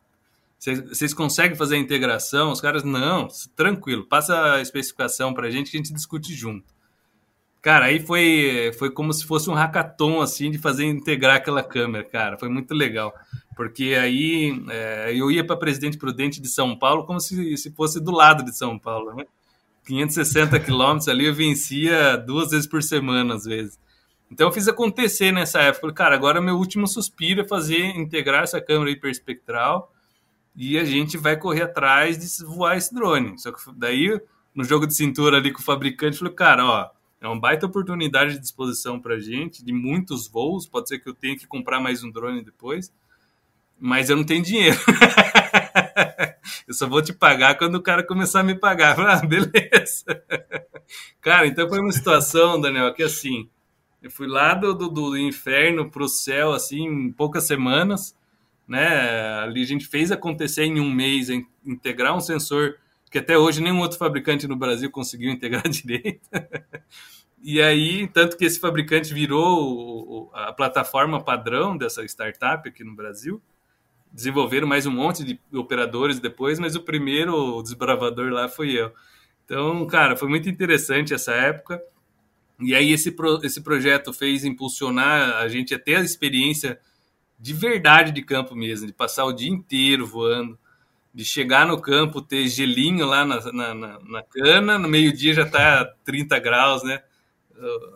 Vocês conseguem fazer a integração? Os caras, não, tranquilo, passa a especificação para a gente que a gente discute junto. Cara, aí foi, foi como se fosse um hackathon, assim, de fazer integrar aquela câmera, cara. Foi muito legal. Porque aí é, eu ia para Presidente Prudente de São Paulo como se, se fosse do lado de São Paulo, né? 560 quilômetros ali eu vencia duas vezes por semana, às vezes. Então eu fiz acontecer nessa época. Falei, cara, agora meu último suspiro é fazer, integrar essa câmera hiperespectral e a gente vai correr atrás de voar esse drone. Só que daí, no jogo de cintura ali com o fabricante, falei, cara, ó, é uma baita oportunidade de disposição para gente, de muitos voos. Pode ser que eu tenha que comprar mais um drone depois, mas eu não tenho dinheiro. eu só vou te pagar quando o cara começar a me pagar. Ah, beleza. Cara, então foi uma situação, Daniel, que assim, eu fui lá do, do, do inferno para o céu, assim, em poucas semanas, né? Ali a gente fez acontecer em um mês, integrar um sensor que até hoje nenhum outro fabricante no Brasil conseguiu integrar direito. e aí, tanto que esse fabricante virou a plataforma padrão dessa startup aqui no Brasil. Desenvolveram mais um monte de operadores depois, mas o primeiro desbravador lá foi eu. Então, cara, foi muito interessante essa época. E aí esse, pro, esse projeto fez impulsionar a gente a ter a experiência de verdade de campo mesmo, de passar o dia inteiro voando, de chegar no campo, ter gelinho lá na, na, na, na cana, no meio-dia já está 30 graus, né?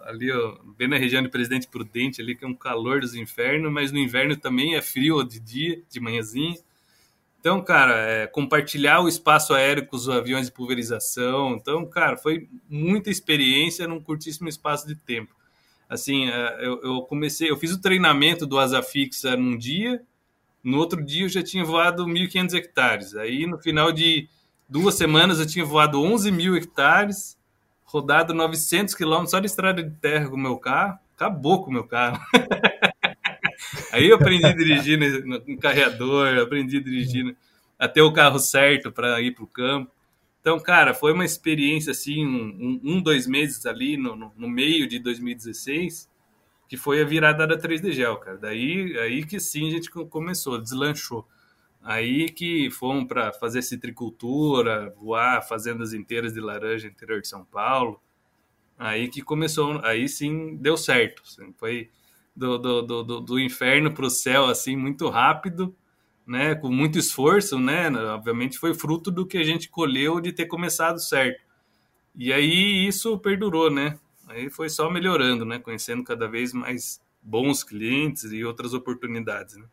Ali, ó, bem na região de Presidente Prudente, ali que é um calor dos infernos, mas no inverno também é frio de dia, de manhãzinha. Então, cara, é, compartilhar o espaço aéreo com os aviões de pulverização. Então, cara, foi muita experiência num curtíssimo espaço de tempo. Assim, é, eu, eu comecei, eu fiz o treinamento do asa fixa num dia, no outro dia eu já tinha voado 1.500 hectares. Aí no final de duas semanas eu tinha voado 11 mil hectares, rodado 900 quilômetros só de estrada de terra com o meu carro. Acabou com o meu carro. Aí eu aprendi a dirigir no carreador, aprendi a dirigir até o carro certo para ir para o campo. Então, cara, foi uma experiência assim, um, um dois meses ali no, no, no meio de 2016 que foi a virada da 3D Gel, cara. Daí aí que sim a gente começou, deslanchou. Aí que fomos para fazer citricultura, voar fazendas inteiras de laranja interior de São Paulo. Aí que começou, aí sim deu certo. Assim, foi do, do, do, do inferno para o céu, assim, muito rápido, né? Com muito esforço, né? Obviamente foi fruto do que a gente colheu de ter começado certo. E aí isso perdurou, né? Aí foi só melhorando, né? Conhecendo cada vez mais bons clientes e outras oportunidades, né?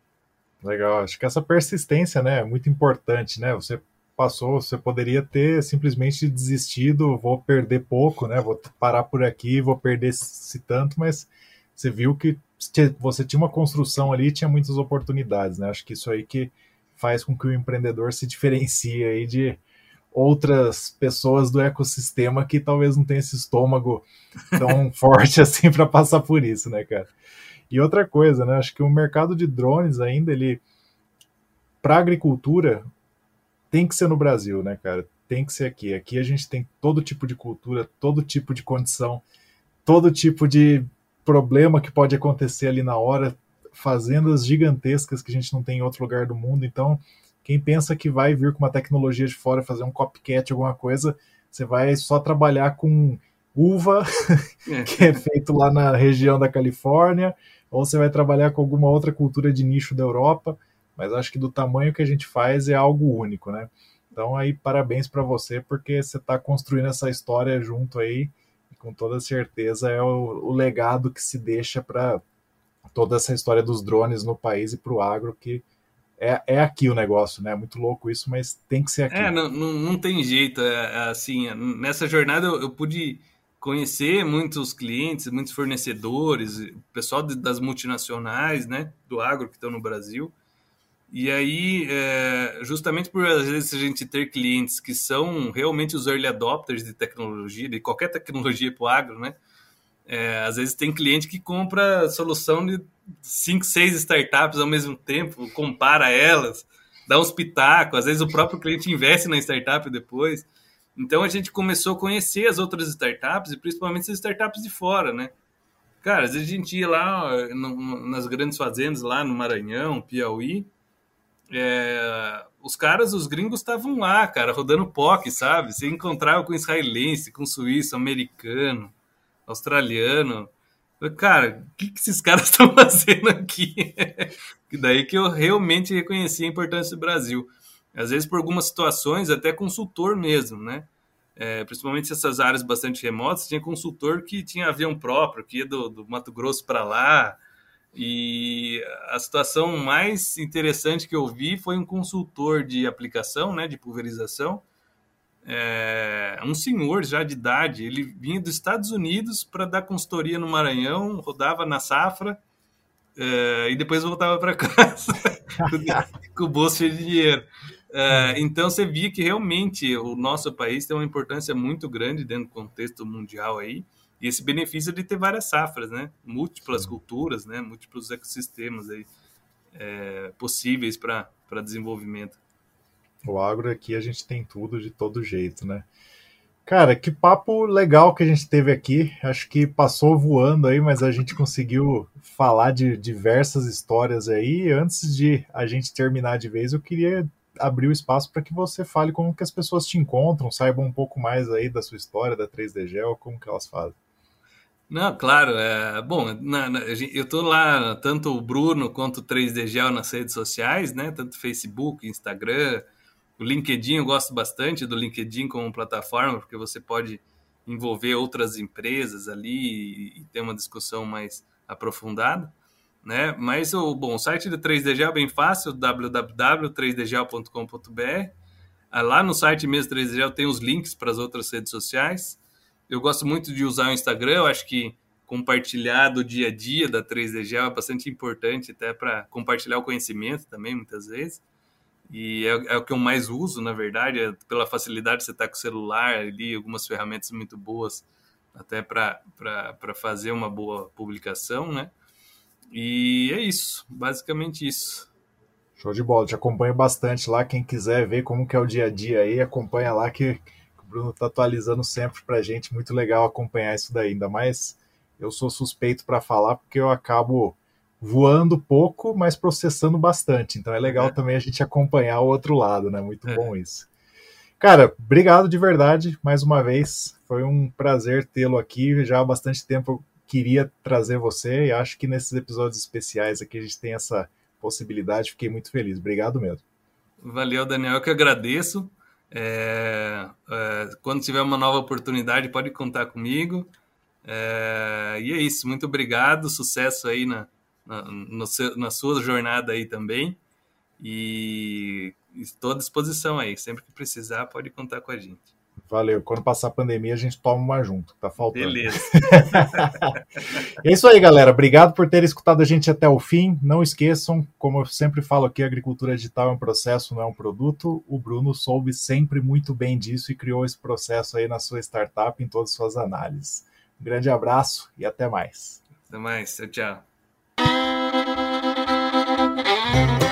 Legal, acho que essa persistência, né, é muito importante, né? Você passou, você poderia ter simplesmente desistido, vou perder pouco, né? Vou parar por aqui, vou perder esse tanto, mas você viu que você tinha uma construção ali, tinha muitas oportunidades, né? Acho que isso aí que faz com que o empreendedor se diferencie aí de outras pessoas do ecossistema que talvez não tenham esse estômago tão forte assim para passar por isso, né, cara? E outra coisa, né? Acho que o mercado de drones ainda ele para agricultura tem que ser no Brasil, né, cara? Tem que ser aqui. Aqui a gente tem todo tipo de cultura, todo tipo de condição, todo tipo de problema que pode acontecer ali na hora, fazendas gigantescas que a gente não tem em outro lugar do mundo. Então, quem pensa que vai vir com uma tecnologia de fora fazer um copycat, alguma coisa, você vai só trabalhar com uva, é. que é feito lá na região da Califórnia, ou você vai trabalhar com alguma outra cultura de nicho da Europa, mas acho que do tamanho que a gente faz é algo único, né? Então aí parabéns para você porque você está construindo essa história junto aí e com toda certeza é o, o legado que se deixa para toda essa história dos drones no país e para o agro que é, é aqui o negócio, né? Muito louco isso, mas tem que ser aqui. É, não, não, não tem jeito. É, é assim, nessa jornada eu, eu, pude conhecer muitos clientes, muitos fornecedores, pessoal de, das multinacionais, né? Do agro que estão no Brasil. E aí, é, justamente por às vezes a gente ter clientes que são realmente os early adopters de tecnologia, de qualquer tecnologia para o agro, né? É, às vezes tem cliente que compra solução de 5, 6 startups ao mesmo tempo, compara elas, dá uns pitacos, às vezes o próprio cliente investe na startup depois. Então a gente começou a conhecer as outras startups e principalmente as startups de fora, né? Cara, às vezes a gente ia lá no, nas grandes fazendas lá no Maranhão, Piauí, é, os caras, os gringos estavam lá, cara, rodando POC, sabe? Você encontrava com israelense, com suíço, americano, australiano. Cara, o que, que esses caras estão fazendo aqui? que daí que eu realmente reconheci a importância do Brasil. Às vezes, por algumas situações, até consultor mesmo, né? É, principalmente essas áreas bastante remotas, tinha consultor que tinha avião próprio, que ia do, do Mato Grosso para lá, e a situação mais interessante que eu vi foi um consultor de aplicação, né, de pulverização, é, um senhor já de idade, ele vinha dos Estados Unidos para dar consultoria no Maranhão, rodava na safra é, e depois voltava para casa com o bolso cheio de dinheiro. É, então você via que realmente o nosso país tem uma importância muito grande dentro do contexto mundial aí. E esse benefício de ter várias safras, né? Múltiplas culturas, né? Múltiplos ecossistemas aí é, possíveis para desenvolvimento. O agro aqui a gente tem tudo de todo jeito, né? Cara, que papo legal que a gente teve aqui. Acho que passou voando aí, mas a gente conseguiu falar de diversas histórias aí. Antes de a gente terminar de vez, eu queria abrir o espaço para que você fale como que as pessoas te encontram, saibam um pouco mais aí da sua história da 3D Gel, como que elas fazem. Não, claro. É, bom, na, na, eu estou lá, tanto o Bruno quanto o 3D Gel nas redes sociais, né? Tanto Facebook, Instagram, o LinkedIn, eu gosto bastante do LinkedIn como plataforma, porque você pode envolver outras empresas ali e, ter uma discussão mais aprofundada. Né? Mas o bom, o site do 3DGel é bem fácil, www.3dgel.com.br. Ah, lá no site mesmo 3DGel tem os links para as outras redes sociais. Eu gosto muito de usar o Instagram, eu acho que compartilhar do dia a dia da 3D é bastante importante, até para compartilhar o conhecimento também, muitas vezes. E é, é, o que eu mais uso, na verdade, é pela facilidade de você estar com o celular ali, algumas ferramentas muito boas, até para fazer uma boa publicação, né? E é isso, basicamente isso. Show de bola, te acompanho bastante lá. Quem quiser ver como que é o dia a dia aí, acompanha lá que Bruno está atualizando sempre para gente. Muito legal acompanhar isso daí. Ainda mais eu sou suspeito para falar porque eu acabo voando pouco, mas processando bastante. Então é legal é. também a gente acompanhar o outro lado, né? Muito é. bom isso. Cara, obrigado de verdade mais uma vez. Foi um prazer tê-lo aqui. Já há bastante tempo eu queria trazer você e acho que nesses episódios especiais aqui a gente tem essa possibilidade. Fiquei muito feliz. Obrigado mesmo. Valeu, Daniel. Eu que agradeço. É, é, quando tiver uma nova oportunidade, pode contar comigo. É, e é isso, muito obrigado, sucesso aí na, na, no, na sua jornada aí também. E estou à disposição aí, sempre que precisar, pode contar com a gente. Valeu. Quando passar a pandemia, a gente toma uma junto. Tá faltando. Beleza. é isso aí, galera. Obrigado por ter escutado a gente até o fim. Não esqueçam, como eu sempre falo aqui, a agricultura digital é um processo, não é um produto. O Bruno soube sempre muito bem disso e criou esse processo aí na sua startup, em todas as suas análises. Um grande abraço e até mais. Até mais. Tchau, tchau. Thank you.